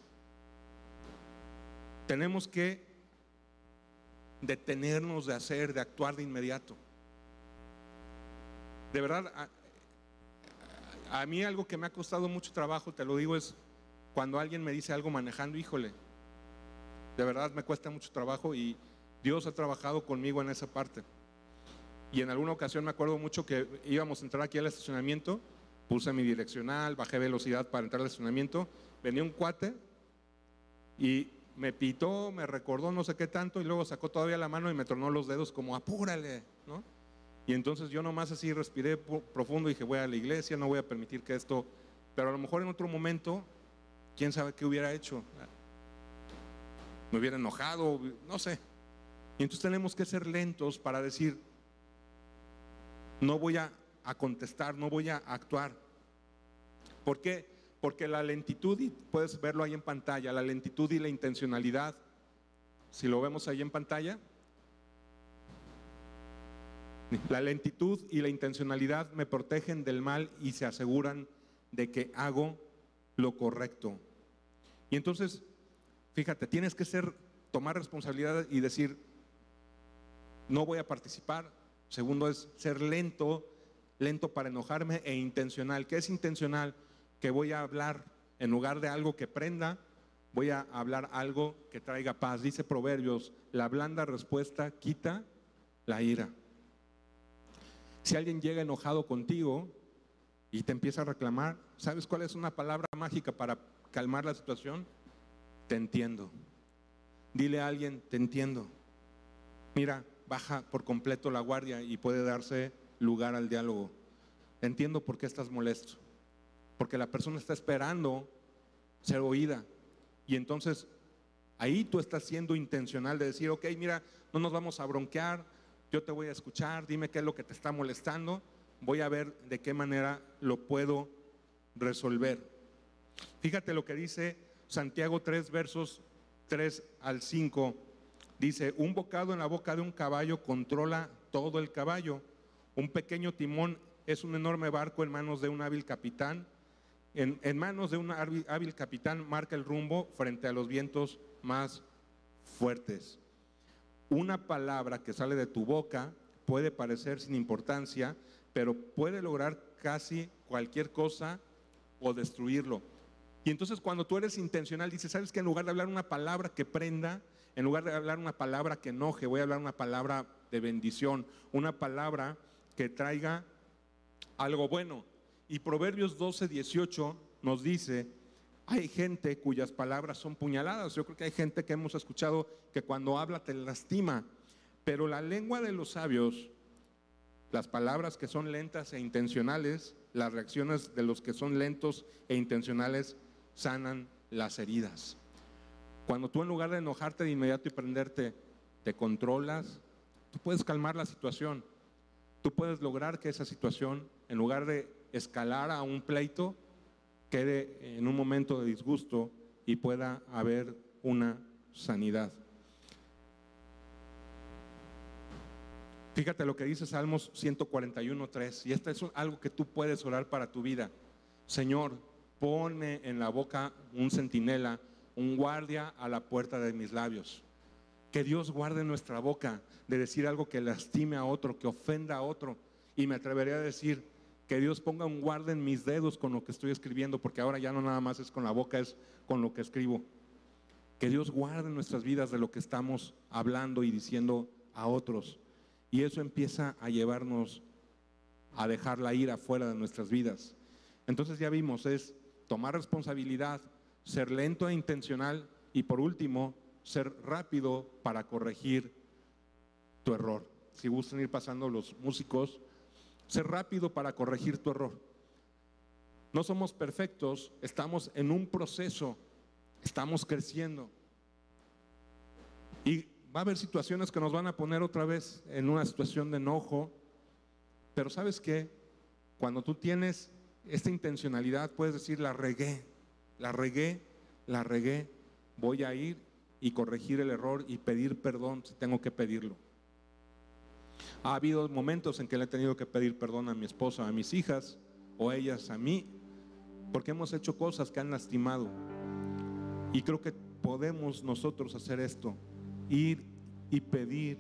Tenemos que detenernos de hacer, de actuar de inmediato. De verdad, a mí algo que me ha costado mucho trabajo, te lo digo, es cuando alguien me dice algo manejando, híjole, de verdad me cuesta mucho trabajo y Dios ha trabajado conmigo en esa parte. Y en alguna ocasión me acuerdo mucho que íbamos a entrar aquí al estacionamiento, puse mi direccional, bajé velocidad para entrar al estacionamiento, venía un cuate y me pitó, me recordó no sé qué tanto y luego sacó todavía la mano y me tornó los dedos como apúrale, ¿no? Y entonces yo nomás así respiré profundo y dije, voy a la iglesia, no voy a permitir que esto, pero a lo mejor en otro momento, quién sabe qué hubiera hecho. Me hubiera enojado, no sé. Y entonces tenemos que ser lentos para decir, no voy a, contestar, no voy a actuar. ¿Por qué? Porque la lentitud, y puedes verlo ahí en pantalla, la lentitud y la intencionalidad, si lo vemos ahí en pantalla, la lentitud y la intencionalidad me protegen del mal y se aseguran de que hago lo correcto. Y entonces, fíjate, tienes que ser, tomar responsabilidad y decir, no voy a participar. Segundo es ser lento, lento para enojarme e intencional. ¿Qué es intencional? Que voy a hablar en lugar de algo que prenda, voy a hablar algo que traiga paz. Dice Proverbios, la blanda respuesta quita la ira. Si alguien llega enojado contigo y te empieza a reclamar, ¿sabes cuál es una palabra mágica para calmar la situación? Te entiendo. Dile a alguien, te entiendo. Mira, baja por completo la guardia y puede darse lugar al diálogo. Entiendo por qué estás molesto. Porque la persona está esperando ser oída. Y entonces ahí tú estás siendo intencional de decir, ok, mira, no nos vamos a bronquear, yo te voy a escuchar, dime qué es lo que te está molestando, voy a ver de qué manera lo puedo resolver. Fíjate lo que dice Santiago 3, versos 3 al 5. Dice, un bocado en la boca de un caballo controla todo el caballo. Un pequeño timón es un enorme barco en manos de un hábil capitán. En, en manos de un hábil, capitán marca el rumbo frente a los vientos más fuertes. Una palabra que sale de tu boca puede parecer sin importancia, pero puede lograr casi cualquier cosa o destruirlo. Y entonces cuando tú eres intencional, dices, ¿sabes que En lugar de hablar una palabra que prenda, en lugar de hablar una palabra que enoje, voy a hablar una palabra de bendición, una palabra que traiga algo bueno. Y Proverbios 12, 18 nos dice, hay gente cuyas palabras son puñaladas. Yo creo que hay gente que hemos escuchado que cuando habla te lastima. Pero la lengua de los sabios, las palabras que son lentas e intencionales, las reacciones de los que son lentos e intencionales sanan las heridas. Cuando tú en lugar de enojarte de inmediato y prenderte, te controlas, tú puedes calmar la situación. Tú puedes lograr que esa situación, en lugar de escalar a un pleito, quede en un momento de disgusto y pueda haber una sanidad. Fíjate lo que dice Salmos 141.3 y esto es algo que tú puedes orar para tu vida. Señor, pone en la boca un centinela, un guardia a la puerta de mis labios. Que Dios guarde nuestra boca de decir algo que lastime a otro, que ofenda a otro. Y me atrevería a decir, que Dios ponga un guarda en mis dedos con lo que estoy escribiendo, porque ahora ya no nada más es con la boca, es con lo que escribo. Que Dios guarde nuestras vidas de lo que estamos hablando y diciendo a otros. Y eso empieza a llevarnos a dejar la ira fuera de nuestras vidas. Entonces ya vimos, es tomar responsabilidad, ser lento e intencional y por último, ser rápido para corregir tu error. Si gustan ir pasando los músicos, ser rápido para corregir tu error. No somos perfectos, estamos en un proceso, estamos creciendo. Y va a haber situaciones que nos van a poner otra vez en una situación de enojo, pero sabes qué, cuando tú tienes esta intencionalidad, puedes decir, la regué, la regué, la regué, voy a ir y corregir el error y pedir perdón si tengo que pedirlo. Ha habido momentos en que le he tenido que pedir perdón a mi esposa, a mis hijas o ellas a mí, porque hemos hecho cosas que han lastimado. Y creo que podemos nosotros hacer esto, ir y pedir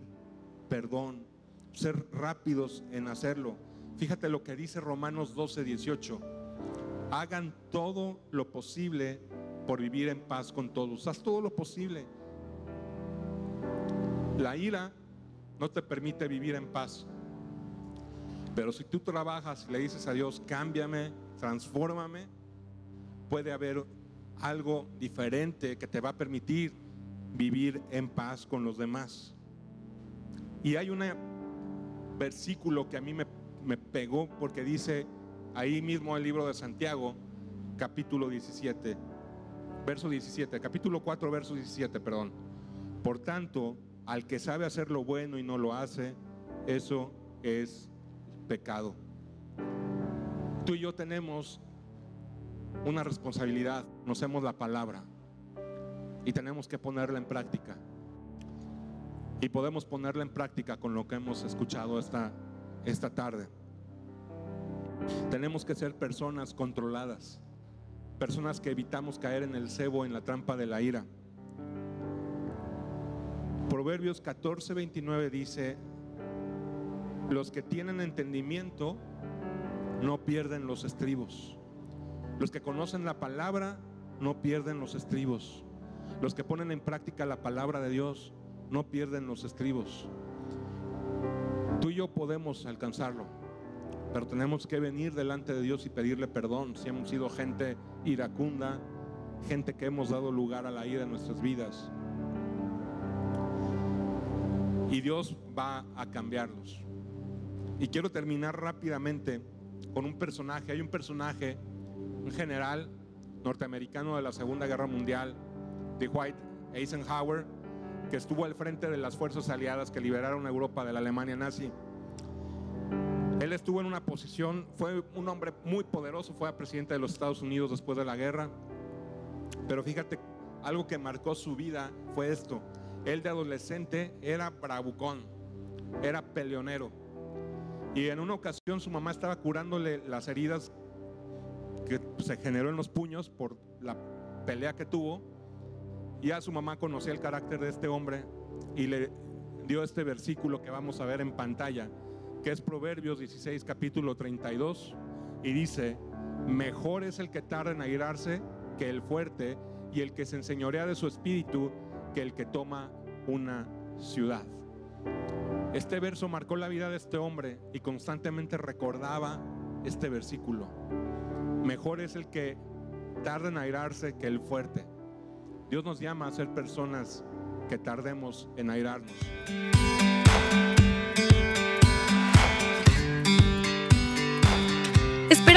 perdón, ser rápidos en hacerlo. Fíjate lo que dice Romanos 12, 18. Hagan todo lo posible por vivir en paz con todos. Haz todo lo posible. La ira no te permite vivir en paz. Pero si tú trabajas y le dices a Dios, cámbiame, transfórmame, puede haber algo diferente que te va a permitir vivir en paz con los demás. Y hay un versículo que a mí me, me pegó porque dice ahí mismo el libro de Santiago, capítulo 17, verso 17, capítulo 4, verso 17, perdón. Por tanto, al que sabe hacer lo bueno y no lo hace, eso es pecado. Tú y yo tenemos una responsabilidad, conocemos la palabra y tenemos que ponerla en práctica. Y podemos ponerla en práctica con lo que hemos escuchado esta, esta tarde. Tenemos que ser personas controladas, personas que evitamos caer en el cebo, en la trampa de la ira. Proverbios 14, 29 dice, los que tienen entendimiento no pierden los estribos. Los que conocen la palabra no pierden los estribos. Los que ponen en práctica la palabra de Dios no pierden los estribos. Tú y yo podemos alcanzarlo, pero tenemos que venir delante de Dios y pedirle perdón si hemos sido gente iracunda, gente que hemos dado lugar a la ira en nuestras vidas. Y Dios va a cambiarlos. Y quiero terminar rápidamente con un personaje. Hay un personaje, un general norteamericano de la Segunda Guerra Mundial, de White Eisenhower, que estuvo al frente de las fuerzas aliadas que liberaron a Europa de la Alemania nazi. Él estuvo en una posición, fue un hombre muy poderoso, fue presidente de los Estados Unidos después de la guerra. Pero fíjate, algo que marcó su vida fue esto. Él de adolescente era bravucón, era peleonero. Y en una ocasión su mamá estaba curándole las heridas que se generó en los puños por la pelea que tuvo. Y a su mamá conocía el carácter de este hombre y le dio este versículo que vamos a ver en pantalla, que es Proverbios 16, capítulo 32, y dice, mejor es el que tarda en airarse que el fuerte, y el que se enseñorea de su espíritu que el que toma una ciudad. Este verso marcó la vida de este hombre y constantemente recordaba este versículo. Mejor es el que tarda en airarse que el fuerte. Dios nos llama a ser personas que tardemos en airarnos.